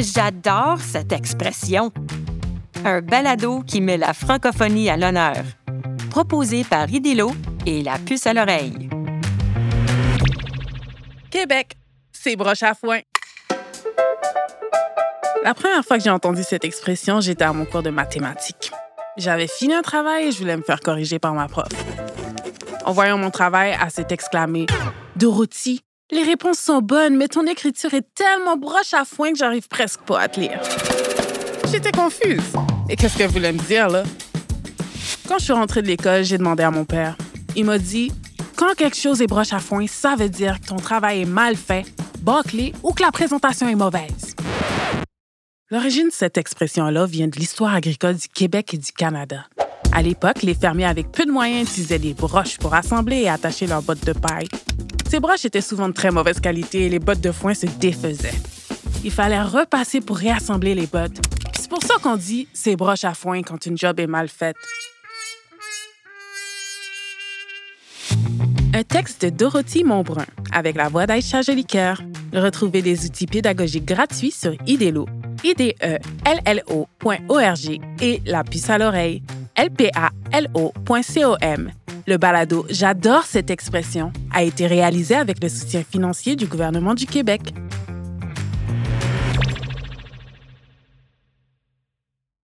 J'adore cette expression. Un balado qui met la francophonie à l'honneur. Proposé par Idélo et la puce à l'oreille. Québec, c'est broche à foin. La première fois que j'ai entendu cette expression, j'étais à mon cours de mathématiques. J'avais fini un travail et je voulais me faire corriger par ma prof. En voyant mon travail, elle s'est exclamée Dorothy, les réponses sont bonnes, mais ton écriture est tellement broche à foin que j'arrive presque pas à te lire. J'étais confuse. Et qu'est-ce qu'elle voulait me dire, là? Quand je suis rentrée de l'école, j'ai demandé à mon père. Il m'a dit Quand quelque chose est broche à foin, ça veut dire que ton travail est mal fait, bâclé ou que la présentation est mauvaise. L'origine de cette expression-là vient de l'histoire agricole du Québec et du Canada. À l'époque, les fermiers avec peu de moyens utilisaient des broches pour assembler et attacher leurs bottes de paille. Ces broches étaient souvent de très mauvaise qualité et les bottes de foin se défaisaient. Il fallait repasser pour réassembler les bottes. C'est pour ça qu'on dit c'est broche à foin quand une job est mal faite. Un texte de Dorothy Montbrun avec la voix d'Aïcha Jolicoeur. Retrouvez des outils pédagogiques gratuits sur IDELO, IDELLO.org et la puce à l'oreille, lpalo.com. Le balado J'adore cette expression a été réalisé avec le soutien financier du gouvernement du Québec.